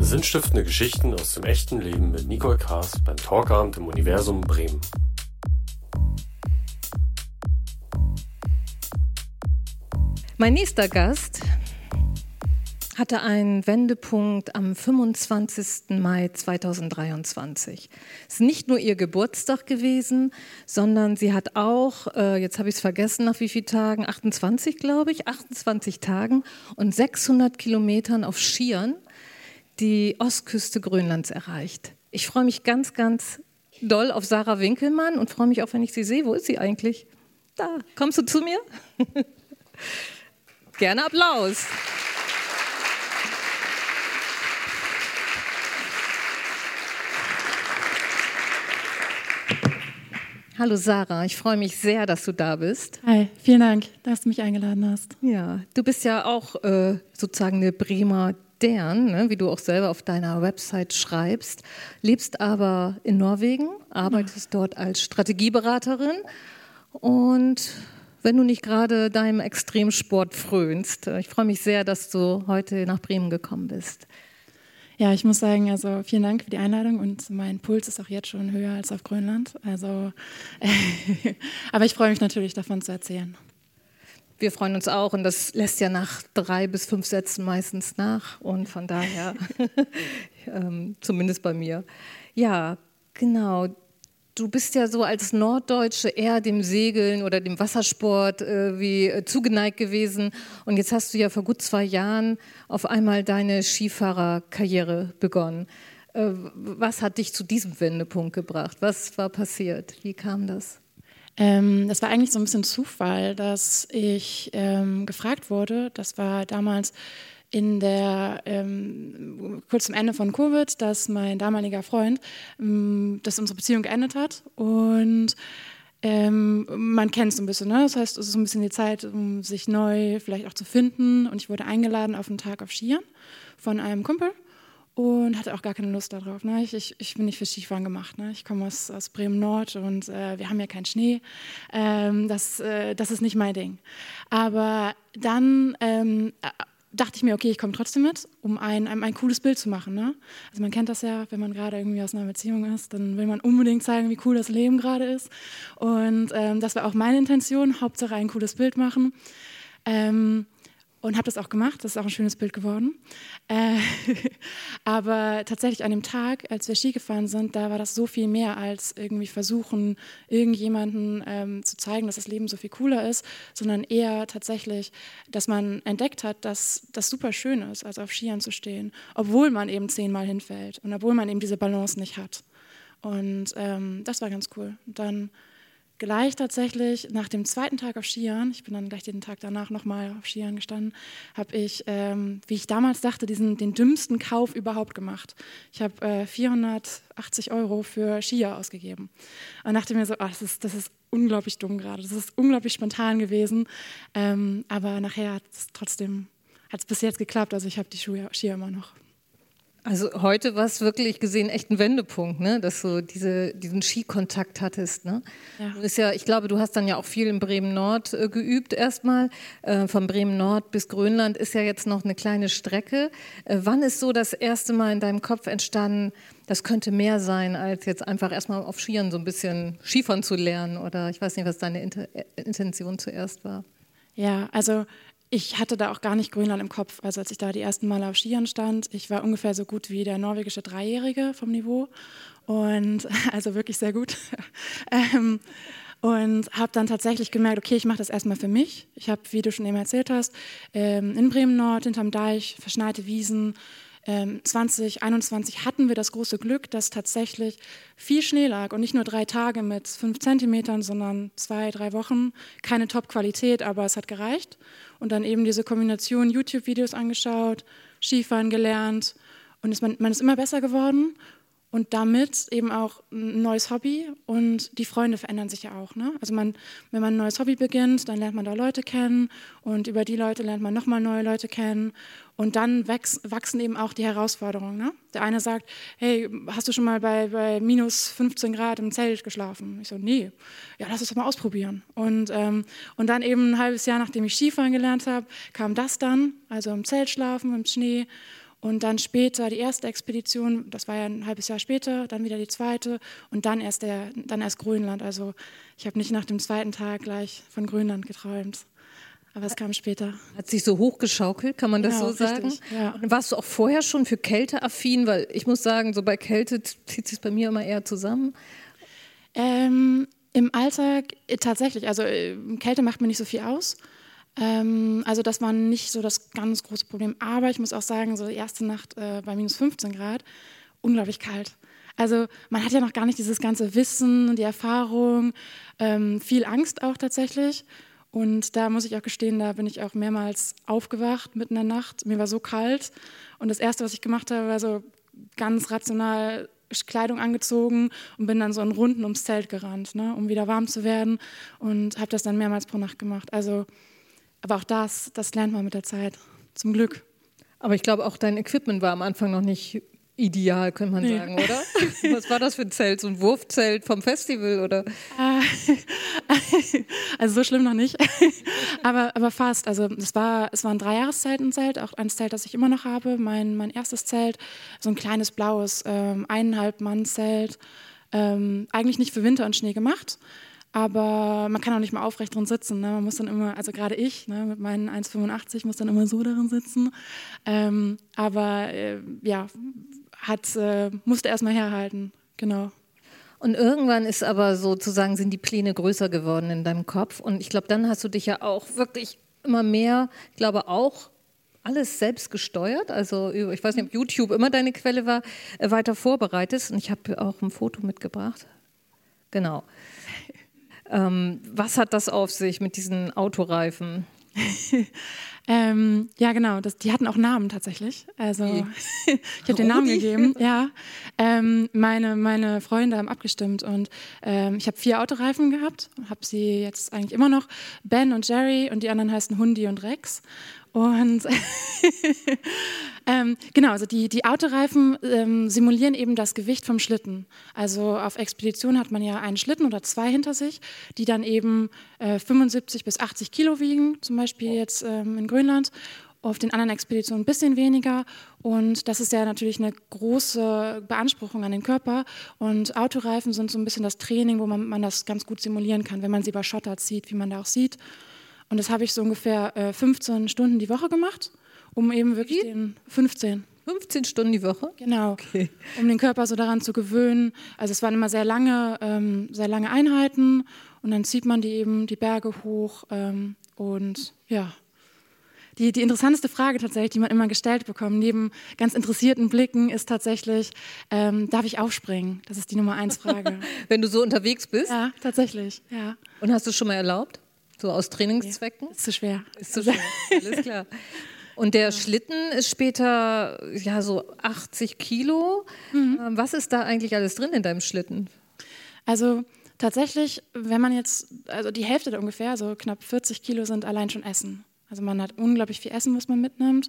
Sinnstiftende Geschichten aus dem echten Leben mit Nicole Kaas beim Talkabend im Universum Bremen. Mein nächster Gast hatte einen Wendepunkt am 25. Mai 2023. Es ist nicht nur ihr Geburtstag gewesen, sondern sie hat auch, äh, jetzt habe ich es vergessen, nach wie vielen Tagen, 28 glaube ich, 28 Tagen und 600 Kilometern auf Skiern die Ostküste Grönlands erreicht. Ich freue mich ganz, ganz doll auf Sarah Winkelmann und freue mich auch, wenn ich sie sehe. Wo ist sie eigentlich? Da, kommst du zu mir? Gerne Applaus. Hallo Sarah, ich freue mich sehr, dass du da bist. Hi, vielen Dank, dass du mich eingeladen hast. Ja, du bist ja auch äh, sozusagen eine Bremer Dern, ne, wie du auch selber auf deiner Website schreibst, lebst aber in Norwegen, arbeitest ja. dort als Strategieberaterin und wenn du nicht gerade deinem Extremsport frönst. Ich freue mich sehr, dass du heute nach Bremen gekommen bist. Ja, ich muss sagen, also vielen Dank für die Einladung und mein Puls ist auch jetzt schon höher als auf Grönland. Also, aber ich freue mich natürlich davon zu erzählen. Wir freuen uns auch und das lässt ja nach drei bis fünf Sätzen meistens nach und von daher, ähm, zumindest bei mir. Ja, genau. Du bist ja so als Norddeutsche eher dem Segeln oder dem Wassersport äh, wie äh, zugeneigt gewesen. Und jetzt hast du ja vor gut zwei Jahren auf einmal deine Skifahrerkarriere begonnen. Äh, was hat dich zu diesem Wendepunkt gebracht? Was war passiert? Wie kam das? Ähm, das war eigentlich so ein bisschen Zufall, dass ich ähm, gefragt wurde. Das war damals in der ähm, kurz zum Ende von Covid, dass mein damaliger Freund, ähm, dass unsere Beziehung geendet hat und ähm, man kennt es so ein bisschen, ne? das heißt, es ist ein bisschen die Zeit, um sich neu vielleicht auch zu finden und ich wurde eingeladen auf einen Tag auf Skiern von einem Kumpel und hatte auch gar keine Lust darauf. Ne? Ich, ich, ich, bin nicht für Skifahren gemacht. Ne? Ich komme aus, aus Bremen-Nord und äh, wir haben ja keinen Schnee. Ähm, das, äh, das ist nicht mein Ding. Aber dann ähm, dachte ich mir, okay, ich komme trotzdem mit, um ein, ein, ein, cooles Bild zu machen. Ne? Also man kennt das ja, wenn man gerade irgendwie aus einer Beziehung ist, dann will man unbedingt zeigen, wie cool das Leben gerade ist. Und ähm, das war auch meine Intention, Hauptsache ein cooles Bild machen. Ähm, und habe das auch gemacht. Das ist auch ein schönes Bild geworden. Äh, aber tatsächlich an dem Tag, als wir Ski gefahren sind, da war das so viel mehr als irgendwie versuchen, irgendjemanden ähm, zu zeigen, dass das Leben so viel cooler ist, sondern eher tatsächlich, dass man entdeckt hat, dass das super schön ist, also auf Skiern zu stehen, obwohl man eben zehnmal hinfällt und obwohl man eben diese Balance nicht hat. Und ähm, das war ganz cool. Dann gleich tatsächlich nach dem zweiten Tag auf Skiern, ich bin dann gleich den Tag danach nochmal auf Skiern gestanden, habe ich, ähm, wie ich damals dachte, diesen, den dümmsten Kauf überhaupt gemacht. Ich habe äh, 480 Euro für Skier ausgegeben und dachte mir so, oh, das, ist, das ist unglaublich dumm gerade, das ist unglaublich spontan gewesen, ähm, aber nachher hat es trotzdem, hat es bis jetzt geklappt, also ich habe die Skier immer noch. Also heute war es wirklich gesehen echt ein Wendepunkt, ne? dass du diese, diesen Skikontakt hattest. Ne? Ja. Ist ja, ich glaube, du hast dann ja auch viel in Bremen-Nord äh, geübt erstmal. Äh, von Bremen-Nord bis Grönland ist ja jetzt noch eine kleine Strecke. Äh, wann ist so das erste Mal in deinem Kopf entstanden, das könnte mehr sein, als jetzt einfach erstmal auf Skiern so ein bisschen Skifahren zu lernen? Oder ich weiß nicht, was deine Inter äh, Intention zuerst war. Ja, also ich hatte da auch gar nicht Grönland im Kopf. Also als ich da die ersten Male auf Skiern stand, ich war ungefähr so gut wie der norwegische Dreijährige vom Niveau. Und also wirklich sehr gut. ähm, und habe dann tatsächlich gemerkt, okay, ich mache das erstmal für mich. Ich habe, wie du schon eben erzählt hast, ähm, in Bremen Nord, hinterm Deich, verschneite Wiesen, 2021 ähm, hatten wir das große Glück, dass tatsächlich viel Schnee lag und nicht nur drei Tage mit fünf Zentimetern, sondern zwei, drei Wochen. Keine Top-Qualität, aber es hat gereicht. Und dann eben diese Kombination YouTube-Videos angeschaut, Skifahren gelernt und man, man ist immer besser geworden und damit eben auch ein neues Hobby und die Freunde verändern sich ja auch. Ne? Also man, wenn man ein neues Hobby beginnt, dann lernt man da Leute kennen und über die Leute lernt man nochmal neue Leute kennen und dann wachsen eben auch die Herausforderungen. Ne? Der eine sagt, hey, hast du schon mal bei, bei minus 15 Grad im Zelt geschlafen? Ich so, nee, ja, lass es mal ausprobieren. Und, ähm, und dann eben ein halbes Jahr, nachdem ich Skifahren gelernt habe, kam das dann, also im Zelt schlafen, im Schnee Und dann später die erste Expedition, das war ja ein halbes Jahr später, dann wieder die zweite und dann erst, der, dann erst Grönland. Also ich habe nicht nach dem zweiten Tag gleich von Grönland geträumt. Aber es kam später. Hat sich so hochgeschaukelt, kann man das Genau, so sagen? richtig, ja. Und warst du auch vorher schon für Kälte affin? Weil ich muss sagen, so bei Kälte zieht sich bei mir immer eher zusammen. Ähm, Im Alltag äh, tatsächlich. Also äh, Kälte macht mir nicht so viel aus. Ähm, also das war nicht so das ganz große Problem. Aber ich muss auch sagen, so die erste Nacht äh, bei minus 15 Grad, unglaublich kalt. Also man hat ja noch gar nicht dieses ganze Wissen und die Erfahrung, ähm, viel Angst auch tatsächlich. Und da muss ich auch gestehen, da bin ich auch mehrmals aufgewacht mitten in der Nacht. Mir war so kalt. Und das Erste, was ich gemacht habe, war so ganz rational Kleidung angezogen und bin dann so in Runden ums Zelt gerannt, ne, um wieder warm zu werden. Und habe das dann mehrmals pro Nacht gemacht. Also, aber auch das, das lernt man mit der Zeit. Zum Glück. Aber ich glaube, auch dein Equipment war am Anfang noch nicht ideal, könnte man Nee. sagen, oder? Was war das für ein Zelt? So ein Wurfzelt vom Festival oder? Also so schlimm noch nicht, aber, aber fast. Also es war, es war ein Dreijahreszelt, ein Zelt, auch ein Zelt, das ich immer noch habe. Mein, mein erstes Zelt, so ein kleines blaues, ähm, eineinhalb Mann Zelt. Ähm, eigentlich nicht für Winter und Schnee gemacht, aber man kann auch nicht mal aufrecht drin sitzen. Ne? Man muss dann immer, also gerade ich ne, mit meinen 1,85 muss dann immer so darin sitzen. Ähm, aber äh, ja, hat, äh, musste erstmal herhalten, genau. Und irgendwann ist aber sozusagen, sind die Pläne größer geworden in deinem Kopf. Und ich glaube, dann hast du dich ja auch wirklich immer mehr, ich glaube auch, alles selbst gesteuert. Also ich weiß nicht, ob YouTube immer deine Quelle war, äh, weiter vorbereitet. Und ich habe auch ein Foto mitgebracht. Genau. Ähm, was hat das auf sich mit diesen Autoreifen? Ähm, ja, genau. Das, die hatten auch Namen tatsächlich. Also ich habe den Namen gegeben. Ja, ähm, meine meine Freunde haben abgestimmt und ähm, ich habe vier Autoreifen gehabt. Habe sie jetzt eigentlich immer noch. Ben und Jerry und die anderen heißen Hundi und Rex. Und ähm, genau, also die, die Autoreifen ähm, simulieren eben das Gewicht vom Schlitten. Also auf Expedition hat man ja einen Schlitten oder zwei hinter sich, die dann eben äh, 75 bis 80 Kilo wiegen, zum Beispiel jetzt ähm, in Grönland. Auf den anderen Expeditionen ein bisschen weniger. Und das ist ja natürlich eine große Beanspruchung an den Körper. Und Autoreifen sind so ein bisschen das Training, wo man, man das ganz gut simulieren kann, wenn man sie über Schotter zieht, wie man da auch sieht. Und das habe ich so ungefähr äh, 15 Stunden die Woche gemacht, um eben wirklich den 15. 15 Stunden die Woche? Genau, Okay. um den Körper so daran zu gewöhnen. Also es waren immer sehr lange, ähm, sehr lange Einheiten und dann zieht man die eben die Berge hoch ähm, und ja. Die, die interessanteste Frage tatsächlich, die man immer gestellt bekommt, neben ganz interessierten Blicken, ist tatsächlich, ähm, darf ich aufspringen? Das ist die Nummer eins Frage. Wenn du so unterwegs bist? ja, tatsächlich, ja. Und hast du es schon mal erlaubt? So aus Trainingszwecken? Ist zu schwer. Ist so schön. Alles klar. Und der Schlitten ist später ja so 80 Kilo. Mhm. Ähm, Was ist da eigentlich alles drin in deinem Schlitten? Also tatsächlich, wenn man jetzt, also die Hälfte ungefähr, also knapp 40 Kilo sind allein schon Essen. Also man hat unglaublich viel Essen, was man mitnimmt.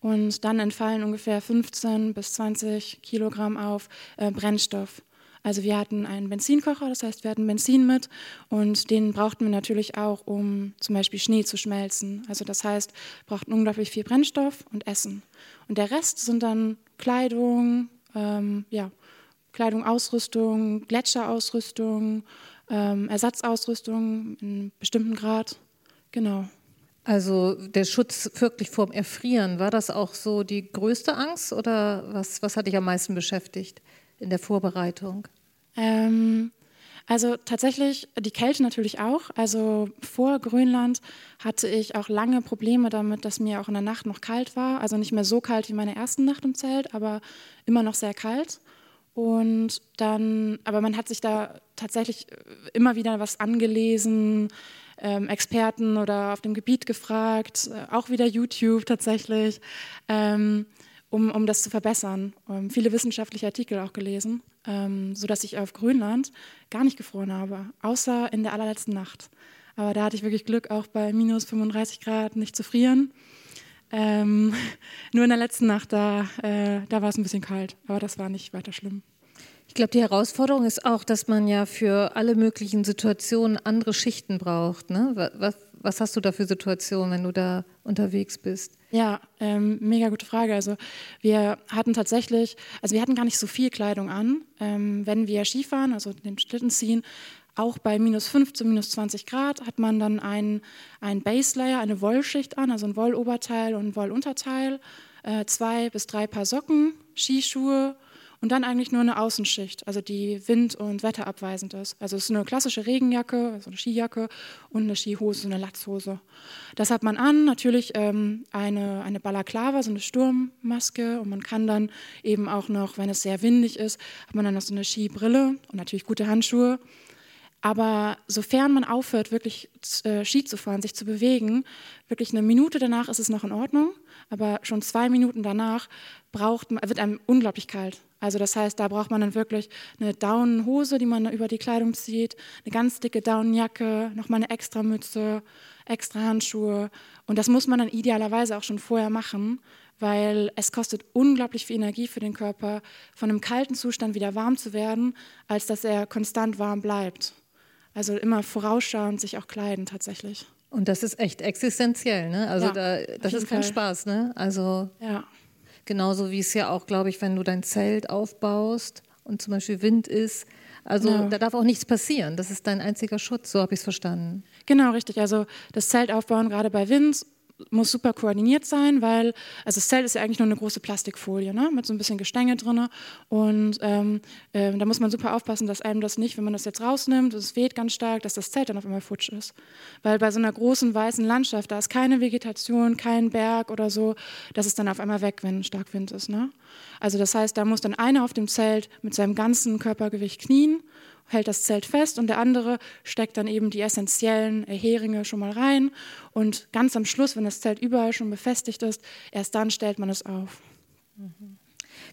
Und dann entfallen ungefähr 15 bis 20 Kilogramm auf äh, Brennstoff. Also wir hatten einen Benzinkocher, das heißt, wir hatten Benzin mit und den brauchten wir natürlich auch, um zum Beispiel Schnee zu schmelzen. Also das heißt, wir brauchten unglaublich viel Brennstoff und Essen. Und der Rest sind dann Kleidung, ähm, ja, Kleidung, Ausrüstung, Gletscherausrüstung, ähm, Ersatzausrüstung in einem bestimmten Grad. Genau. Also der Schutz wirklich vorm Erfrieren, war das auch so die größte Angst oder was, was hat dich am meisten beschäftigt in der Vorbereitung? Ähm, also tatsächlich die Kälte natürlich auch. Also vor Grönland hatte ich auch lange Probleme damit, dass mir auch in der Nacht noch kalt war. Also nicht mehr so kalt wie meine ersten Nacht im Zelt, aber immer noch sehr kalt. Und dann, aber man hat sich da tatsächlich immer wieder was angelesen, ähm, Experten oder auf dem Gebiet gefragt, äh, auch wieder YouTube tatsächlich, ähm, um, um das zu verbessern. Ähm, viele wissenschaftliche Artikel auch gelesen, ähm, sodass ich auf Grönland gar nicht gefroren habe, außer in der allerletzten Nacht. Aber da hatte ich wirklich Glück, auch bei minus 35 Grad nicht zu frieren. Ähm, nur in der letzten Nacht, da, äh, da war es ein bisschen kalt, aber das war nicht weiter schlimm. Ich glaube, die Herausforderung ist auch, dass man ja für alle möglichen Situationen andere Schichten braucht. Ne? Was, was, hast du da für Situationen, wenn du da unterwegs bist? Ja, ähm, mega gute Frage. Also wir hatten tatsächlich, also wir hatten gar nicht so viel Kleidung an. Ähm, wenn wir Skifahren, also den Schlitten ziehen, auch bei minus 15, minus 20 Grad hat man dann ein, ein Base Layer, eine Wollschicht an, also ein Wolloberteil und ein Wollunterteil, äh, zwei bis drei Paar Socken, Skischuhe und dann eigentlich nur eine Außenschicht, also die wind- und wetterabweisend ist. Also es ist eine klassische Regenjacke, also eine Skijacke und eine Skihose, so eine Latzhose. Das hat man an, natürlich ähm, eine, eine Balaklava, so eine Sturmmaske und man kann dann eben auch noch, wenn es sehr windig ist, hat man dann noch so eine Skibrille und natürlich gute Handschuhe. Aber sofern man aufhört, wirklich äh, Ski zu fahren, sich zu bewegen, wirklich eine Minute danach ist es noch in Ordnung, aber schon zwei Minuten danach braucht man, wird einem unglaublich kalt. Also das heißt, da braucht man dann wirklich eine Daunenhose, die man über die Kleidung zieht, eine ganz dicke Daunenjacke, nochmal eine extra Mütze, extra Handschuhe. Und das muss man dann idealerweise auch schon vorher machen, weil es kostet unglaublich viel Energie für den Körper, von einem kalten Zustand wieder warm zu werden, als dass er konstant warm bleibt. Also immer vorausschauend sich auch kleiden tatsächlich. Und das ist echt existenziell, ne? Also ja, da, das ist kein Fall. Spaß, ne? Also ja. genauso wie es ja auch, glaube ich, wenn du dein Zelt aufbaust und zum Beispiel Wind ist, also genau. da darf auch nichts passieren. Das ist dein einziger Schutz, so habe ich es verstanden. Genau, richtig. Also das Zelt aufbauen, gerade bei Wind muss super koordiniert sein, weil, also das Zelt ist ja eigentlich nur eine große Plastikfolie, ne, mit so ein bisschen Gestänge drin. Und ähm, äh, da muss man super aufpassen, dass einem das nicht, wenn man das jetzt rausnimmt, es weht ganz stark, dass das Zelt dann auf einmal futsch ist. Weil bei so einer großen weißen Landschaft, da ist keine Vegetation, kein Berg oder so, das ist dann auf einmal weg, wenn stark Wind ist. Ne? Also das heißt, da muss dann einer auf dem Zelt mit seinem ganzen Körpergewicht knien hält das Zelt fest und der andere steckt dann eben die essentiellen Heringe schon mal rein und ganz am Schluss, wenn das Zelt überall schon befestigt ist, erst dann stellt man es auf. Mhm.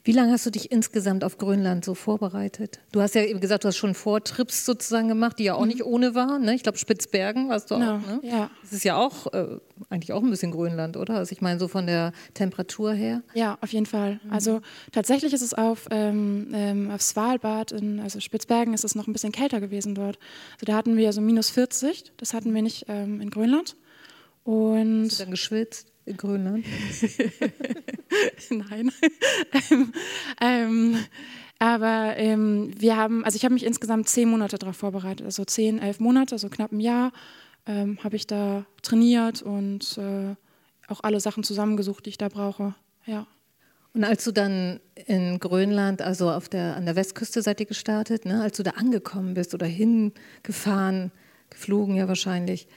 Wie lange hast du dich insgesamt auf Grönland so vorbereitet? Du hast ja eben gesagt, du hast schon Vortrips sozusagen gemacht, die ja auch mhm. nicht ohne waren. Ne? Ich glaube, Spitzbergen warst du genau, auch. Ne? Ja. Das ist ja auch äh, eigentlich auch ein bisschen Grönland, oder? Also ich meine, so von der Temperatur her. Ja, auf jeden Fall. Mhm. Also tatsächlich ist es auf, ähm, ähm, auf Svalbard, in, also Spitzbergen, ist es noch ein bisschen kälter gewesen dort. Also da hatten wir so minus 40, das hatten wir nicht ähm, in Grönland. Und Hast du dann geschwitzt? Grönland? Nein. ähm, ähm, aber ähm, wir haben, also ich habe mich insgesamt zehn Monate darauf vorbereitet, also zehn, elf Monate, so knapp ein Jahr, ähm, habe ich da trainiert und äh, auch alle Sachen zusammengesucht, die ich da brauche. Ja. Und als du dann in Grönland, also auf der, an der Westküste seid ihr gestartet, ne? als du da angekommen bist oder hingefahren, geflogen ja wahrscheinlich,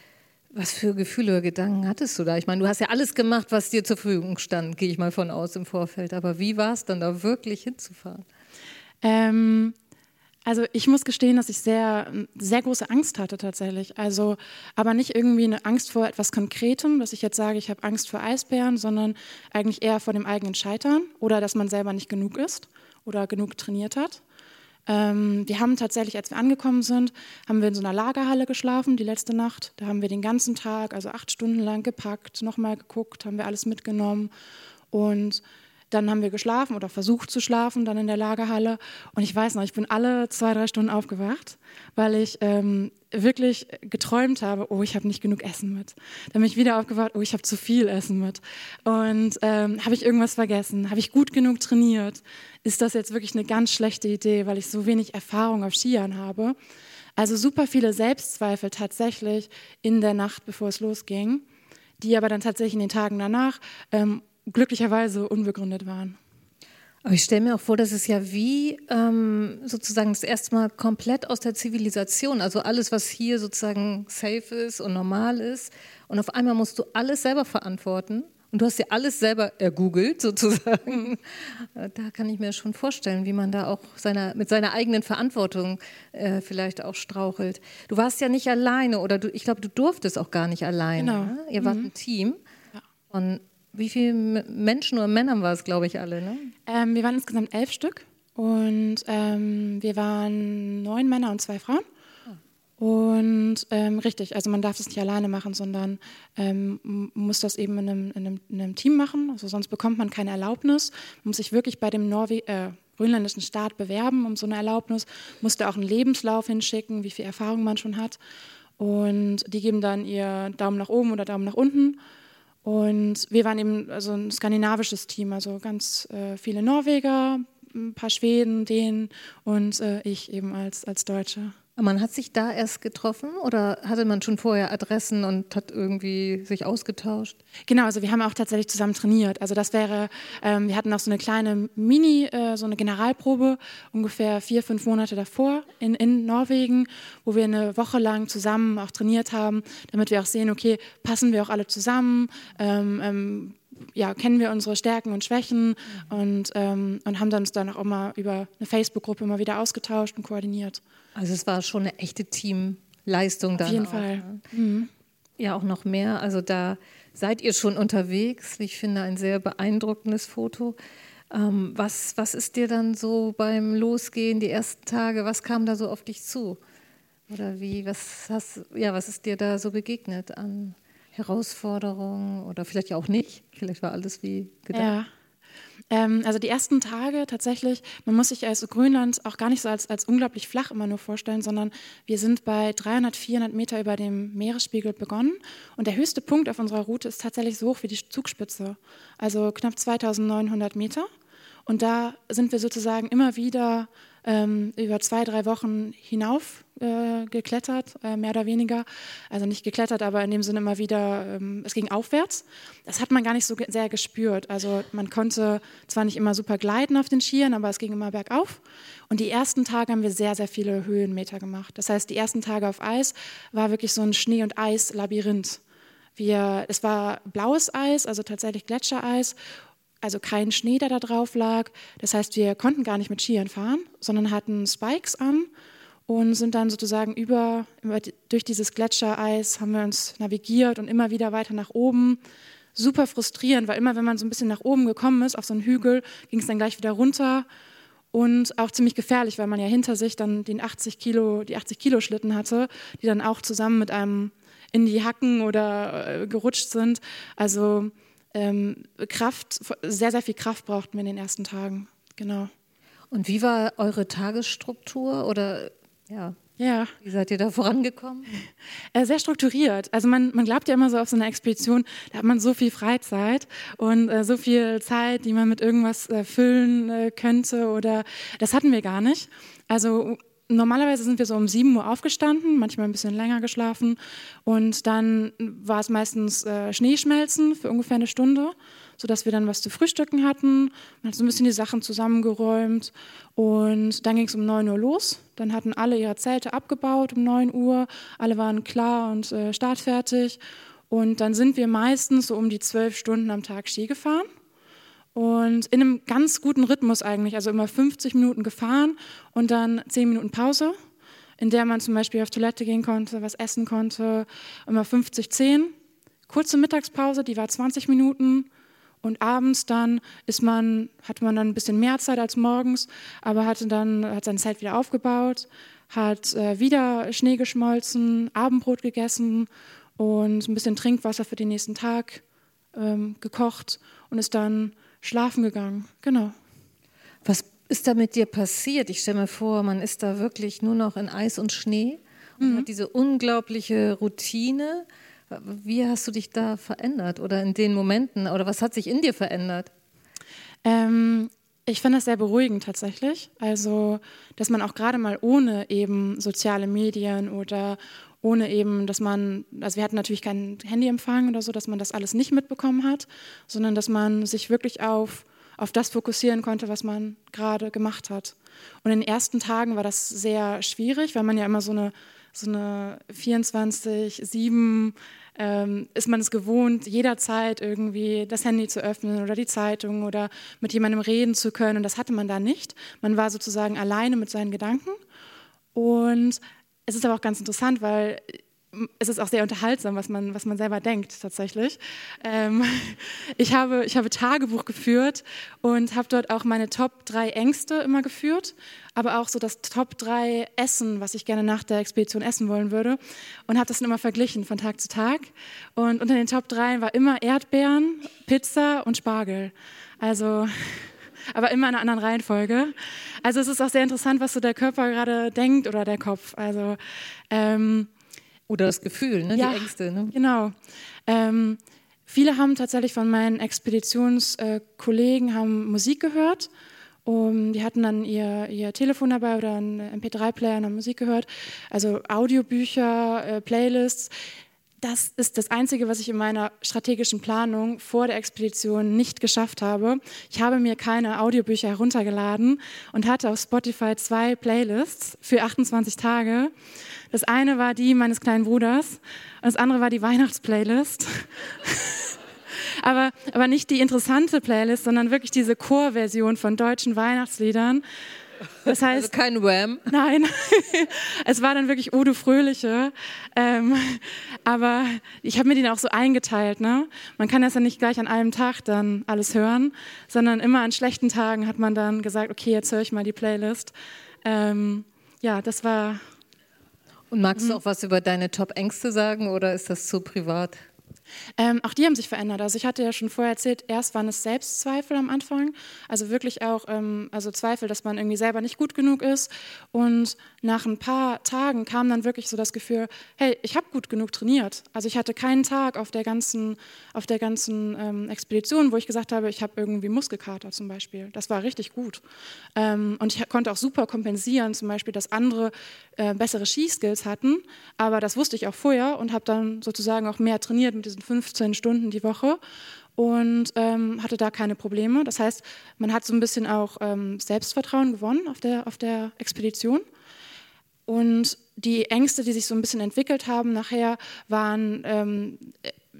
was für Gefühle oder Gedanken hattest du da? Ich meine, du hast ja alles gemacht, was dir zur Verfügung stand, gehe ich mal von aus im Vorfeld. Aber wie war es dann da wirklich hinzufahren? Ähm, also ich muss gestehen, dass ich sehr, sehr große Angst hatte tatsächlich. Also, aber nicht irgendwie eine Angst vor etwas Konkretem, dass ich jetzt sage, ich habe Angst vor Eisbären, sondern eigentlich eher vor dem eigenen Scheitern oder dass man selber nicht genug ist oder genug trainiert hat. Ähm, wir haben tatsächlich, als wir angekommen sind, haben wir in so einer Lagerhalle geschlafen, die letzte Nacht. Da haben wir den ganzen Tag, also acht Stunden lang gepackt, nochmal geguckt, haben wir alles mitgenommen und dann haben wir geschlafen oder versucht zu schlafen, dann in der Lagerhalle. Und ich weiß noch, ich bin alle zwei, drei Stunden aufgewacht, weil ich ähm, wirklich geträumt habe, oh, ich habe nicht genug Essen mit. Dann bin ich wieder aufgewacht, oh, ich habe zu viel Essen mit. Und ähm, habe ich irgendwas vergessen? Habe ich gut genug trainiert? Ist das jetzt wirklich eine ganz schlechte Idee, weil ich so wenig Erfahrung auf Skiern habe? Also super viele Selbstzweifel tatsächlich in der Nacht, bevor es losging, die aber dann tatsächlich in den Tagen danach ähm, glücklicherweise unbegründet waren. Aber ich stelle mir auch vor, dass es ja wie ähm, sozusagen das erste Mal komplett aus der Zivilisation, also alles, was hier sozusagen safe ist und normal ist, und auf einmal musst du alles selber verantworten. Und du hast ja alles selber ergoogelt, sozusagen. Da kann ich mir schon vorstellen, wie man da auch seiner, mit seiner eigenen Verantwortung äh, vielleicht auch strauchelt. Du warst ja nicht alleine oder du, ich glaube, du durftest auch gar nicht alleine. Genau. Ne? Ihr wart mhm. ein Team. Ja. Und wie viele Menschen oder Männern war es, glaube ich, alle? Ne? Ähm, wir waren insgesamt elf Stück und ähm, wir waren neun Männer und zwei Frauen. Ah. Und ähm, richtig, also man darf es nicht alleine machen, sondern ähm, muss das eben in einem, in, einem, in einem, Team machen. Also sonst bekommt man keine Erlaubnis. Man muss sich wirklich bei dem Norwe äh, grönländischen Staat bewerben um so eine Erlaubnis. Musste auch einen Lebenslauf hinschicken, wie viel Erfahrung man schon hat. Und die geben dann ihr Daumen nach oben oder Daumen nach unten. Und wir waren eben also ein skandinavisches Team, also ganz äh, viele Norweger, ein paar Schweden, Dänen und äh, ich eben als, als Deutsche. Man hat sich da erst getroffen oder hatte man schon vorher Adressen und hat irgendwie sich ausgetauscht? Genau, also wir haben auch tatsächlich zusammen trainiert. Also das wäre, ähm, wir hatten auch so eine kleine Mini, äh, so eine Generalprobe ungefähr vier, fünf Monate davor in, in Norwegen, wo wir eine Woche lang zusammen auch trainiert haben, damit wir auch sehen, okay, passen wir auch alle zusammen, ähm, ähm, ja, kennen wir unsere Stärken und Schwächen und, ähm, und haben uns dann auch immer über eine Facebook-Gruppe immer wieder ausgetauscht und koordiniert. Also es war schon eine echte Teamleistung da. Auf jeden auch, Fall. Ne? Mhm. Ja, auch noch mehr. Also da seid ihr schon unterwegs. Ich finde ein sehr beeindruckendes Foto. Ähm, was, was ist dir dann so beim Losgehen, die ersten Tage, was kam da so auf dich zu? Oder wie, was hast, ja, was ist dir da so begegnet an Herausforderungen oder vielleicht auch nicht? Vielleicht war alles wie gedacht. Ja. Ähm, also die ersten Tage tatsächlich, man muss sich als Grönland auch gar nicht so als, als unglaublich flach immer nur vorstellen, sondern wir sind bei 300, 400 Meter über dem Meeresspiegel begonnen und der höchste Punkt auf unserer Route ist tatsächlich so hoch wie die Zugspitze, also knapp 2900 Meter. Und da sind wir sozusagen immer wieder ähm, über zwei, drei Wochen hinauf äh, geklettert, äh, mehr oder weniger. Also nicht geklettert, aber in dem Sinne immer wieder, ähm, es ging aufwärts. Das hat man gar nicht so ge sehr gespürt. Also man konnte zwar nicht immer super gleiten auf den Skiern, aber es ging immer bergauf. Und die ersten Tage haben wir sehr, sehr viele Höhenmeter gemacht. Das heißt, die ersten Tage auf Eis war wirklich so ein Schnee- und Eis-Labyrinth. Wir, es war blaues Eis, also tatsächlich Gletschereis also kein Schnee, der da drauf lag. Das heißt, wir konnten gar nicht mit Skiern fahren, sondern hatten Spikes an und sind dann sozusagen über, über durch dieses Gletschereis haben wir uns navigiert und immer wieder weiter nach oben. Super frustrierend, weil immer wenn man so ein bisschen nach oben gekommen ist, auf so einen Hügel, ging es dann gleich wieder runter und auch ziemlich gefährlich, weil man ja hinter sich dann den 80 Kilo, die 80 Kilo Schlitten hatte, die dann auch zusammen mit einem in die Hacken oder äh, gerutscht sind. Also ähm, Kraft, sehr, sehr viel Kraft brauchten wir in den ersten Tagen. Genau. Und wie war eure Tagesstruktur oder ja, ja. Wie seid ihr da vorangekommen? Äh, sehr strukturiert. Also man, man glaubt ja immer so auf so einer Expedition, da hat man so viel Freizeit und äh, so viel Zeit, die man mit irgendwas äh, füllen äh, könnte oder das hatten wir gar nicht. Also Normalerweise sind wir so um 7 Uhr aufgestanden, manchmal ein bisschen länger geschlafen. Und dann war es meistens äh, Schneeschmelzen für ungefähr eine Stunde, sodass wir dann was zu frühstücken hatten. Man hat so ein bisschen die Sachen zusammengeräumt. Und dann ging es um 9 Uhr los. Dann hatten alle ihre Zelte abgebaut um 9 Uhr, alle waren klar und äh, startfertig. Und dann sind wir meistens so um die 12 Stunden am Tag Ski gefahren und in einem ganz guten Rhythmus eigentlich, also immer 50 Minuten gefahren und dann 10 Minuten Pause, in der man zum Beispiel auf Toilette gehen konnte, was essen konnte, immer 50, 10. Kurze Mittagspause, die war 20 Minuten. Und abends dann ist man, hatte man dann ein bisschen mehr Zeit als morgens, aber hatte dann, hat seine Zeit wieder aufgebaut, hat äh, wieder Schnee geschmolzen, Abendbrot gegessen und ein bisschen Trinkwasser für den nächsten Tag ähm, gekocht und ist dann schlafen gegangen. Genau. Was ist da mit dir passiert? Ich stelle mir vor, man ist da wirklich nur noch in Eis und Schnee und mhm. hat diese unglaubliche Routine. Wie hast du dich da verändert oder in den Momenten oder was hat sich in dir verändert? Ähm, ich finde das sehr beruhigend tatsächlich. Also, dass man auch gerade mal ohne eben soziale Medien oder ohne eben, dass man, also wir hatten natürlich keinen Handyempfang oder so, dass man das alles nicht mitbekommen hat, sondern dass man sich wirklich auf, auf das fokussieren konnte, was man gerade gemacht hat. Und in den ersten Tagen war das sehr schwierig, weil man ja immer so eine, so eine 24, 7 ähm, ist man es gewohnt, jederzeit irgendwie das Handy zu öffnen oder die Zeitung oder mit jemandem reden zu können. Und das hatte man da nicht. Man war sozusagen alleine mit seinen Gedanken. Und es ist aber auch ganz interessant, weil es ist auch sehr unterhaltsam, was man, was man selber denkt tatsächlich. Ähm, ich, habe, ich habe Tagebuch geführt und habe dort auch meine Top 3 Ängste immer geführt, aber auch so das Top 3 Essen, was ich gerne nach der Expedition essen wollen würde und habe das dann immer verglichen von Tag zu Tag. Und unter den Top 3 war immer Erdbeeren, Pizza und Spargel. Also aber immer in einer anderen Reihenfolge. Also es ist auch sehr interessant, was so der Körper gerade denkt oder der Kopf. Also ähm, Oder das Gefühl, ne? Ja, die Ängste. Ne? Genau. Ähm, viele haben tatsächlich von meinen Expeditionskollegen haben Musik gehört. Um, die hatten dann ihr, ihr Telefon dabei oder einen MP3-Player und haben Musik gehört. Also Audiobücher, äh, Playlists das ist das Einzige, was ich in meiner strategischen Planung vor der Expedition nicht geschafft habe. Ich habe mir keine Audiobücher heruntergeladen und hatte auf Spotify zwei Playlists für 28 Tage. Das eine war die meines kleinen Bruders und das andere war die Weihnachtsplaylist. aber, aber nicht die interessante Playlist, sondern wirklich diese Chorversion von deutschen Weihnachtsliedern. Das also heißt, also kein Wham? Nein, es war dann wirklich Udo Fröhliche. Ähm, aber ich habe mir den auch so eingeteilt. Ne? Man kann das ja nicht gleich an einem Tag dann alles hören, sondern immer an schlechten Tagen hat man dann gesagt, okay, jetzt höre ich mal die Playlist. Ähm, ja, das war. Und magst du mhm. auch was über deine Top-Ängste sagen oder ist das zu privat? Ähm, auch die haben sich verändert. Also ich hatte ja schon vorher erzählt, erst waren es Selbstzweifel am Anfang, also wirklich auch ähm, also Zweifel, dass man irgendwie selber nicht gut genug ist. Und nach ein paar Tagen kam dann wirklich so das Gefühl, hey, ich habe gut genug trainiert. Also ich hatte keinen Tag auf der ganzen, auf der ganzen ähm, Expedition, wo ich gesagt habe, ich habe irgendwie Muskelkater zum Beispiel. Das war richtig gut. Ähm, und ich konnte auch super kompensieren, zum Beispiel, dass andere äh, bessere Skiskills hatten. Aber das wusste ich auch vorher und habe dann sozusagen auch mehr trainiert mit diesen 15 Stunden die Woche und ähm, hatte da keine Probleme. Das heißt, man hat so ein bisschen auch ähm, Selbstvertrauen gewonnen auf der, auf der Expedition. Und die Ängste, die sich so ein bisschen entwickelt haben nachher, waren ähm,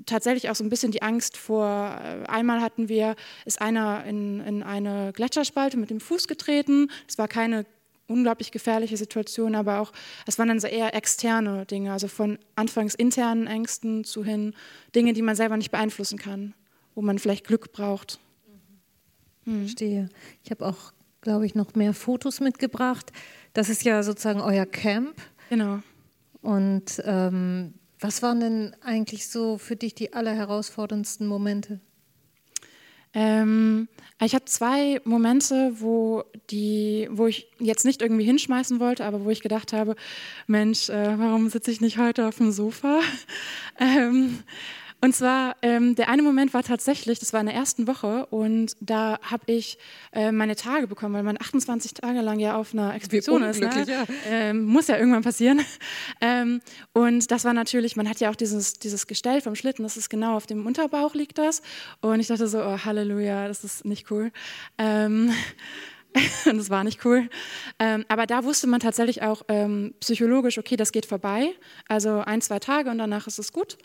tatsächlich auch so ein bisschen die Angst vor, äh, einmal hatten wir, ist einer in, in eine Gletscherspalte mit dem Fuß getreten. Es war keine unglaublich gefährliche Situation, aber auch, es waren dann so eher externe Dinge, also von anfangs internen Ängsten zu hin Dinge, die man selber nicht beeinflussen kann, wo man vielleicht Glück braucht. Mhm. Verstehe. Ich habe auch, glaube ich, noch mehr Fotos mitgebracht. Das ist ja sozusagen euer Camp. Genau. Und ähm, was waren denn eigentlich so für dich die allerherausforderndsten Momente? Ähm, ich habe zwei Momente, wo, die, wo ich jetzt nicht irgendwie hinschmeißen wollte, aber wo ich gedacht habe, Mensch, äh, warum sitze ich nicht heute auf dem Sofa? ähm, und zwar, ähm, der eine Moment war tatsächlich, das war in der ersten Woche und da habe ich äh, meine Tage bekommen, weil man 28 Tage lang ja auf einer Expedition ist. Ne? Ja. Ähm, muss ja irgendwann passieren. Ähm, und das war natürlich, man hat ja auch dieses, dieses Gestell vom Schlitten, das ist genau auf dem Unterbauch liegt das. Und ich dachte so, oh, Halleluja, das ist nicht cool. Ähm, und das war nicht cool. Ähm, aber da wusste man tatsächlich auch ähm, psychologisch, okay, das geht vorbei. Also ein, zwei Tage und danach ist es gut.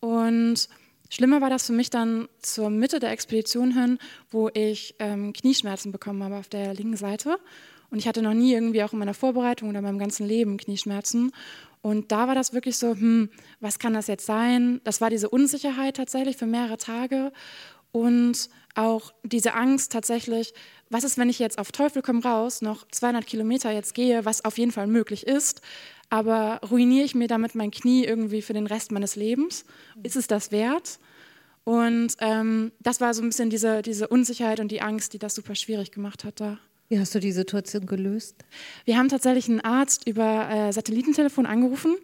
Und schlimmer war das für mich dann zur Mitte der Expedition hin, wo ich ähm, Knieschmerzen bekommen habe auf der linken Seite. Und ich hatte noch nie irgendwie auch in meiner Vorbereitung oder in meinem ganzen Leben Knieschmerzen. Und da war das wirklich so, hm, was kann das jetzt sein? Das war diese Unsicherheit tatsächlich für mehrere Tage und auch diese Angst tatsächlich, was ist, wenn ich jetzt auf Teufel komm raus noch 200 Kilometer jetzt gehe, was auf jeden Fall möglich ist, aber ruiniere ich mir damit mein Knie irgendwie für den Rest meines Lebens? Ist es das wert? Und ähm, das war so ein bisschen diese, diese Unsicherheit und die Angst, die das super schwierig gemacht hat da. Wie hast du die Situation gelöst? Wir haben tatsächlich einen Arzt über äh, Satellitentelefon angerufen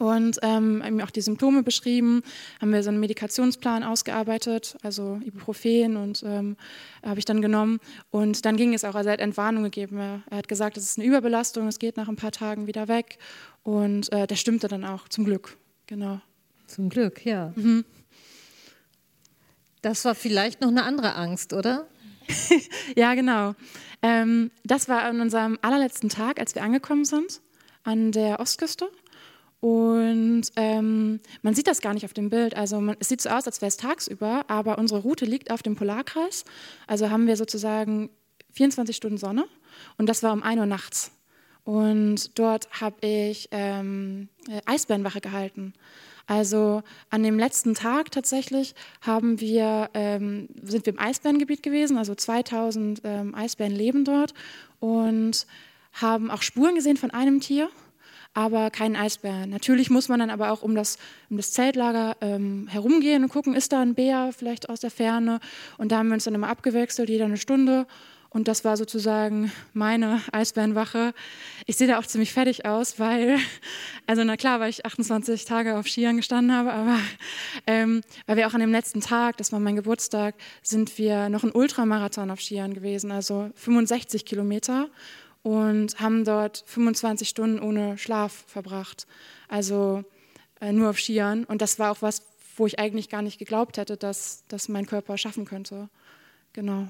und ähm, auch die Symptome beschrieben, haben wir so einen Medikationsplan ausgearbeitet, also Ibuprofen und ähm, habe ich dann genommen und dann ging es auch, also er hat Entwarnung gegeben, er, hat gesagt, es ist eine Überbelastung, es geht nach ein paar Tagen wieder weg und äh, das stimmte dann auch, zum Glück, genau. Zum Glück, ja. Mhm. Das war vielleicht noch eine andere Angst, oder? ja, genau. Ähm, das war an unserem allerletzten Tag, als wir angekommen sind an der Ostküste. Und ähm, man sieht das gar nicht auf dem Bild. Also man, es sieht so aus, als wäre es tagsüber, aber unsere Route liegt auf dem Polarkreis. Also haben wir sozusagen 24 Stunden Sonne und das war um 1 Uhr nachts. Und dort habe ich ähm, äh, Eisbärenwache gehalten. Also an dem letzten Tag tatsächlich haben wir, ähm, sind wir im Eisbärengebiet gewesen, also 2000 ähm, Eisbären leben dort und haben auch Spuren gesehen von einem Tier aber keinen Eisbär. Natürlich muss man dann aber auch um das, um das Zeltlager ähm, herumgehen und gucken, ist da ein Bär vielleicht aus der Ferne. Und da haben wir uns dann immer abgewechselt, jeder eine Stunde. Und das war sozusagen meine Eisbärenwache. Ich sehe da auch ziemlich fertig aus, weil, also na klar, weil ich 28 Tage auf Skiern gestanden habe, aber ähm, weil wir auch an dem letzten Tag, das war mein Geburtstag, sind wir noch einen Ultramarathon auf Skiern gewesen, also 65 Kilometer und haben dort 25 Stunden ohne Schlaf verbracht. Also äh, nur auf Skiern. Und das war auch was, wo ich eigentlich gar nicht geglaubt hätte, dass das mein Körper schaffen könnte. Genau.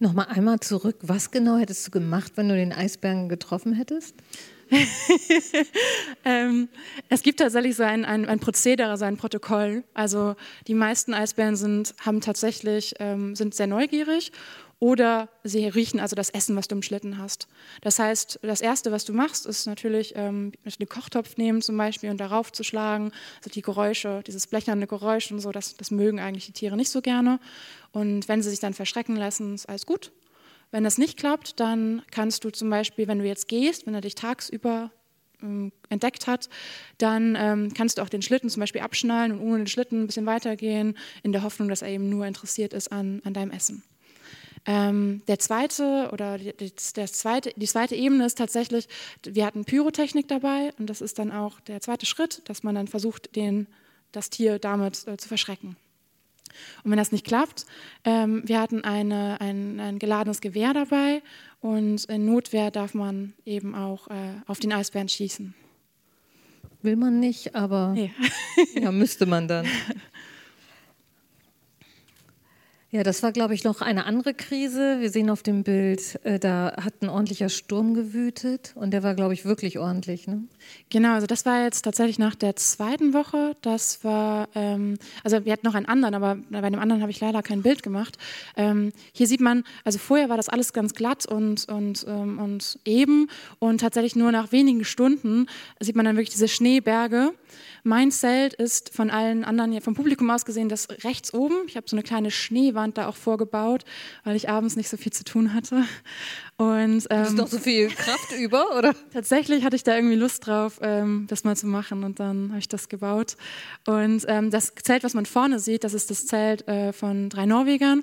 Nochmal einmal zurück. Was genau hättest du gemacht, wenn du den Eisbären getroffen hättest? ähm, es gibt tatsächlich so ein, ein, ein, Prozedere, so ein Protokoll. Also die meisten Eisbären sind, haben tatsächlich, ähm, sind sehr neugierig oder sie riechen also das Essen, was du im Schlitten hast. Das heißt, das Erste, was du machst, ist natürlich ähm, einen Kochtopf nehmen zum Beispiel und darauf zu schlagen. Also die Geräusche, dieses blecherne Geräusch und so, das, das mögen eigentlich die Tiere nicht so gerne. Und wenn sie sich dann verschrecken lassen, ist alles gut. Wenn das nicht klappt, dann kannst du zum Beispiel, wenn du jetzt gehst, wenn er dich tagsüber ähm, entdeckt hat, dann ähm, kannst du auch den Schlitten zum Beispiel abschnallen und ohne den Schlitten ein bisschen weitergehen, in der Hoffnung, dass er eben nur interessiert ist an, an deinem Essen. Ähm, der zweite oder die, der zweite, die zweite Ebene ist tatsächlich, wir hatten Pyrotechnik dabei und das ist dann auch der zweite Schritt, dass man dann versucht, den, das Tier damit äh, zu verschrecken. Und wenn das nicht klappt, ähm, wir hatten eine, ein, ein, geladenes Gewehr dabei und in Notwehr darf man eben auch äh, auf den Eisbären schießen. Will man nicht, aber nee. ja, müsste man dann. Ja, das war, glaube ich, noch eine andere Krise. Wir sehen auf dem Bild, äh, da hat ein ordentlicher Sturm gewütet und der war, glaube ich, wirklich ordentlich. Ne? Genau, also das war jetzt tatsächlich nach der zweiten Woche. Das war, ähm, also wir hatten noch einen anderen, aber bei dem anderen habe ich leider kein Bild gemacht. Ähm, hier sieht man, also vorher war das alles ganz glatt und, und, ähm, und eben und tatsächlich nur nach wenigen Stunden sieht man dann wirklich diese Schneeberge. Mein Zelt ist von allen anderen vom Publikum aus gesehen das rechts oben. Ich habe so eine kleine Schneewand da auch vorgebaut, weil ich abends nicht so viel zu tun hatte. Und, ähm, ist doch so viel Kraft über, oder? Tatsächlich hatte ich da irgendwie Lust drauf, ähm, das mal zu machen und dann habe ich das gebaut. Und ähm, das Zelt, was man vorne sieht, das ist das Zelt äh, von drei Norwegern.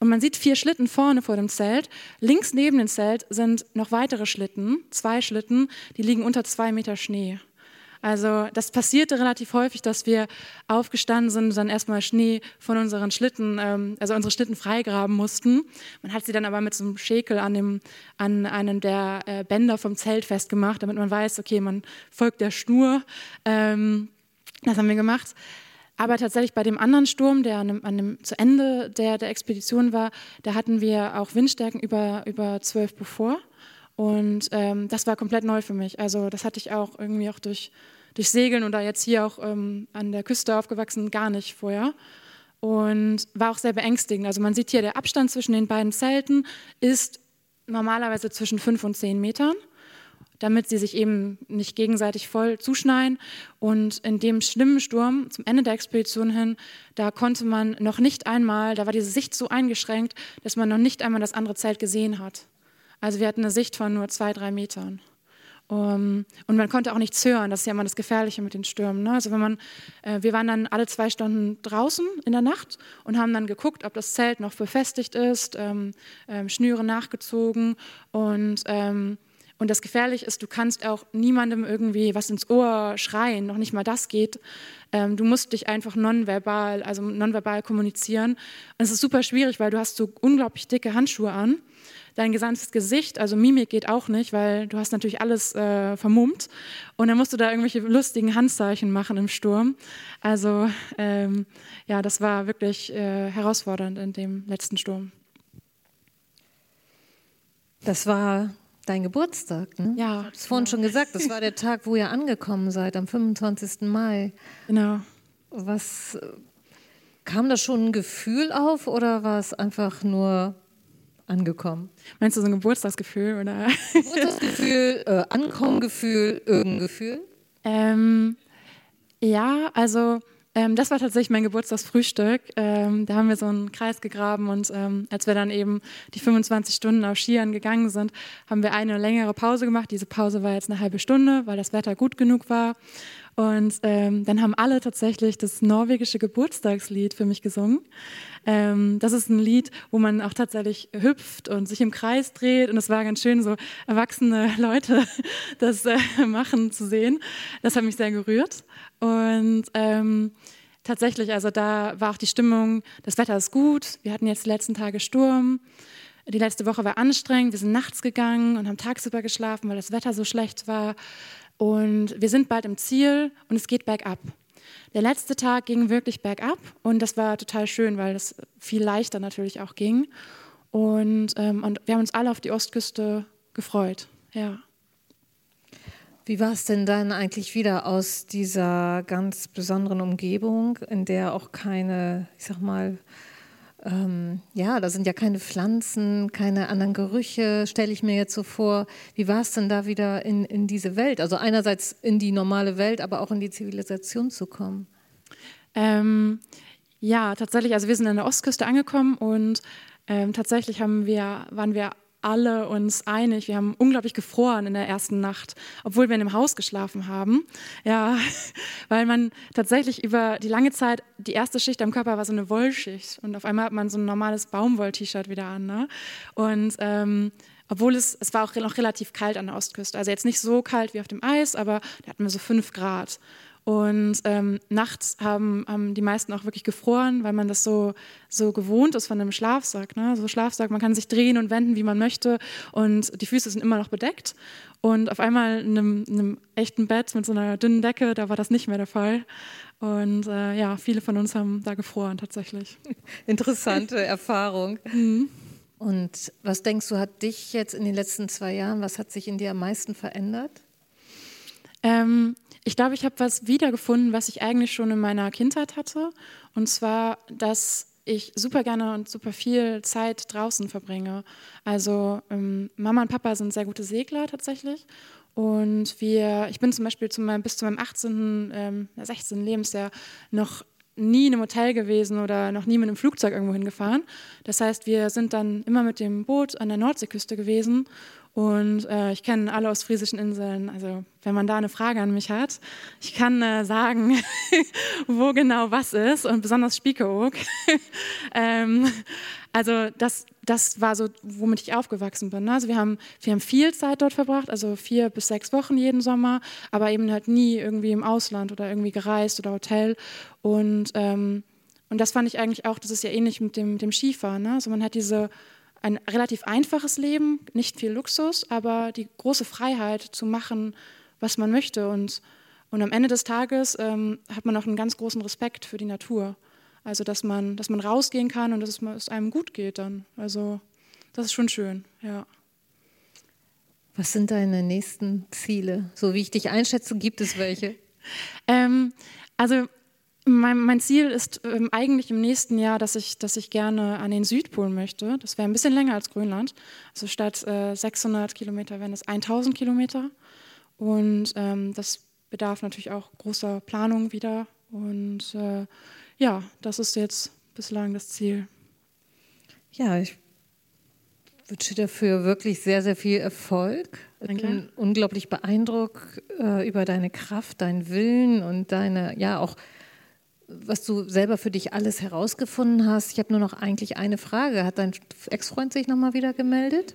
Und man sieht vier Schlitten vorne vor dem Zelt. Links neben dem Zelt sind noch weitere Schlitten, zwei Schlitten, die liegen unter zwei Meter Schnee. Also das passierte relativ häufig, dass wir aufgestanden sind und dann erstmal Schnee von unseren Schlitten, ähm, also unsere Schlitten freigraben mussten. Man hat sie dann aber mit so einem Schäkel an, dem, an einem der äh, Bänder vom Zelt festgemacht, damit man weiß, okay, man folgt der Schnur. Ähm, das haben wir gemacht. Aber tatsächlich bei dem anderen Sturm, der an dem, an dem zu Ende der, der Expedition war, da hatten wir auch Windstärken über, über 12 Beaufort. Und ähm, das war komplett neu für mich. Also das hatte ich auch irgendwie auch durch durch Segeln oder jetzt hier auch ähm, an der Küste aufgewachsen, gar nicht vorher. Und war auch sehr beängstigend. Also man sieht hier, der Abstand zwischen den beiden Zelten ist normalerweise zwischen fünf und zehn Metern, damit sie sich eben nicht gegenseitig voll zuschneiden. Und in dem schlimmen Sturm zum Ende der Expedition hin, da konnte man noch nicht einmal, da war diese Sicht so eingeschränkt, dass man noch nicht einmal das andere Zelt gesehen hat. Also wir hatten eine Sicht von nur zwei, drei Metern. Um, und man konnte auch nichts hören. Das ist ja immer das Gefährliche mit den Stürmen. Ne? Also wenn man, äh, wir waren dann alle zwei Stunden draußen in der Nacht und haben dann geguckt, ob das Zelt noch befestigt ist, ähm, ähm, Schnüre nachgezogen und ähm, und das Gefährliche ist, du kannst auch niemandem irgendwie was ins Ohr schreien, noch nicht mal das geht. Ähm, du musst dich einfach nonverbal, also nonverbal kommunizieren. Und es ist super schwierig, weil du hast so unglaublich dicke Handschuhe an dein gesamtes Gesicht, also Mimik geht auch nicht, weil du hast natürlich alles äh, vermummt und dann musst du da irgendwelche lustigen Handzeichen machen im Sturm. Also ähm, ja, das war wirklich äh, herausfordernd in dem letzten Sturm. Das war dein Geburtstag, ne? Ja. Du hast vorhin schon gesagt, das war der Tag, wo ihr angekommen seid, am 25. Mai. Genau. Was kam da schon ein Gefühl auf oder war es einfach nur angekommen. Meinst du so ein Geburtstagsgefühl oder? Geburtstagsgefühl, äh, Ankommengefühl, irgendein Gefühl? Ähm, ja, also ähm, das war tatsächlich mein Geburtstagsfrühstück. Ähm, da haben wir so einen Kreis gegraben und ähm, als wir dann eben die 25 Stunden auf Skiern gegangen sind, haben wir eine längere Pause gemacht. Diese Pause war jetzt eine halbe Stunde, weil das Wetter gut genug war. Und ähm, dann haben alle tatsächlich das norwegische Geburtstagslied für mich gesungen. Ähm, das ist ein Lied, wo man auch tatsächlich hüpft und sich im Kreis dreht. Und es war ganz schön, so erwachsene Leute das äh, machen zu sehen. Das hat mich sehr gerührt. Und ähm, tatsächlich, also da war auch die Stimmung, das Wetter ist gut. Wir hatten jetzt die letzten Tage Sturm. Die letzte Woche war anstrengend. Wir sind nachts gegangen und haben tagsüber geschlafen, weil das Wetter so schlecht war. Und wir sind bald im Ziel und es geht bergab. Der letzte Tag ging wirklich bergab und das war total schön, weil es viel leichter natürlich auch ging. Und, ähm, und wir haben uns alle auf die Ostküste gefreut. Ja. Wie war es denn dann eigentlich wieder aus dieser ganz besonderen Umgebung, in der auch keine, ich sag mal, ähm, ja, da sind ja keine Pflanzen, keine anderen Gerüche, stelle ich mir jetzt so vor. Wie war es denn da wieder in, in diese Welt? Also einerseits in die normale Welt, aber auch in die Zivilisation zu kommen? Ähm, ja, tatsächlich. Also wir sind an der Ostküste angekommen und ähm, tatsächlich haben wir, waren wir alle uns einig. Wir haben unglaublich gefroren in der ersten Nacht, obwohl wir in einem Haus geschlafen haben. Ja, weil man tatsächlich über die lange Zeit, die erste Schicht am Körper war so eine Wollschicht und auf einmal hat man so ein normales Baumwoll-T-Shirt wieder an. Ne? Und ähm, obwohl es, es war auch noch relativ kalt an der Ostküste. Also jetzt nicht so kalt wie auf dem Eis, aber da hatten wir so fünf Grad. Und ähm, nachts haben, haben die meisten auch wirklich gefroren, weil man das so, so gewohnt ist von einem Schlafsack. Ne? So Schlafsack, man kann sich drehen und wenden, wie man möchte und die Füße sind immer noch bedeckt. Und auf einmal in einem, in einem echten Bett mit so einer dünnen Decke, da war das nicht mehr der Fall. Und äh, ja, viele von uns haben da gefroren tatsächlich. Interessante Erfahrung. Mhm. Und was denkst du, hat dich jetzt in den letzten zwei Jahren, was hat sich in dir am meisten verändert? Ähm, ich glaube, ich habe was wiedergefunden, was ich eigentlich schon in meiner Kindheit hatte. Und zwar, dass ich super gerne und super viel Zeit draußen verbringe. Also ähm, Mama und Papa sind sehr gute Segler tatsächlich. Und wir, ich bin zum Beispiel zu meinem, bis zu meinem 18., ähm, 16. Lebensjahr noch nie in einem Hotel gewesen oder noch nie mit einem Flugzeug irgendwo hingefahren. Das heißt, wir sind dann immer mit dem Boot an der Nordseeküste gewesen und äh, ich kenne alle ostfriesischen Inseln. Also wenn man da eine Frage an mich hat, ich kann äh, sagen, wo genau was ist und besonders Spiekeroog. ähm, also das, das war so, womit ich aufgewachsen bin. Ne? Also wir haben, wir haben viel Zeit dort verbracht, also vier bis sechs Wochen jeden Sommer, aber eben halt nie irgendwie im Ausland oder irgendwie gereist oder Hotel. Und, ähm, und das fand ich eigentlich auch, das ist ja ähnlich mit dem, mit dem Skifahren. Ne? Also man hat diese ein relativ einfaches Leben, nicht viel Luxus, aber die große Freiheit zu machen, was man möchte. Und, und am Ende des Tages ähm, hat man auch einen ganz großen Respekt für die Natur. Also, dass man, dass man rausgehen kann und dass es, es einem gut geht dann. Also, das ist schon schön, ja. Was sind deine nächsten Ziele? So wie ich dich einschätze, gibt es welche? ähm, also mein, mein, Ziel ist ähm, eigentlich im nächsten Jahr, dass ich, dass ich gerne an den Südpol möchte. Das wäre ein bisschen länger als Grönland. Also statt äh, 600 Kilometer wären es 1000 Kilometer. Und ähm, das bedarf natürlich auch großer Planung wieder. Und äh, ja, das ist jetzt bislang das Ziel. Ja, ich wünsche dafür wirklich sehr, sehr viel Erfolg. Ich bin unglaublich beeindruckt äh, über deine Kraft, deinen Willen und deine, ja, auch was du selber für dich alles herausgefunden hast. Ich habe nur noch eigentlich eine Frage. Hat dein Ex-Freund sich nochmal wieder gemeldet?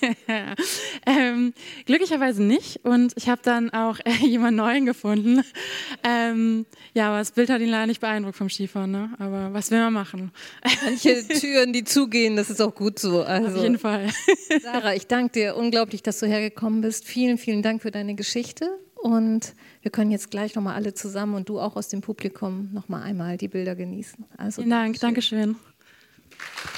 ähm, glücklicherweise nicht. Und ich habe dann auch äh, jemanden Neuen gefunden. Ähm, ja, aber das Bild hat ihn leider nicht beeindruckt vom Skifahren. Ne? Aber was will man machen? Manche Türen, die zugehen, das ist auch gut so. Also, Auf jeden Fall. Sarah, ich danke dir unglaublich, dass du hergekommen bist. Vielen, vielen Dank für deine Geschichte. Und wir können jetzt gleich nochmal alle zusammen und du auch aus dem Publikum nochmal einmal die Bilder genießen. Also, Vielen Dank, Dankeschön. Dankeschön.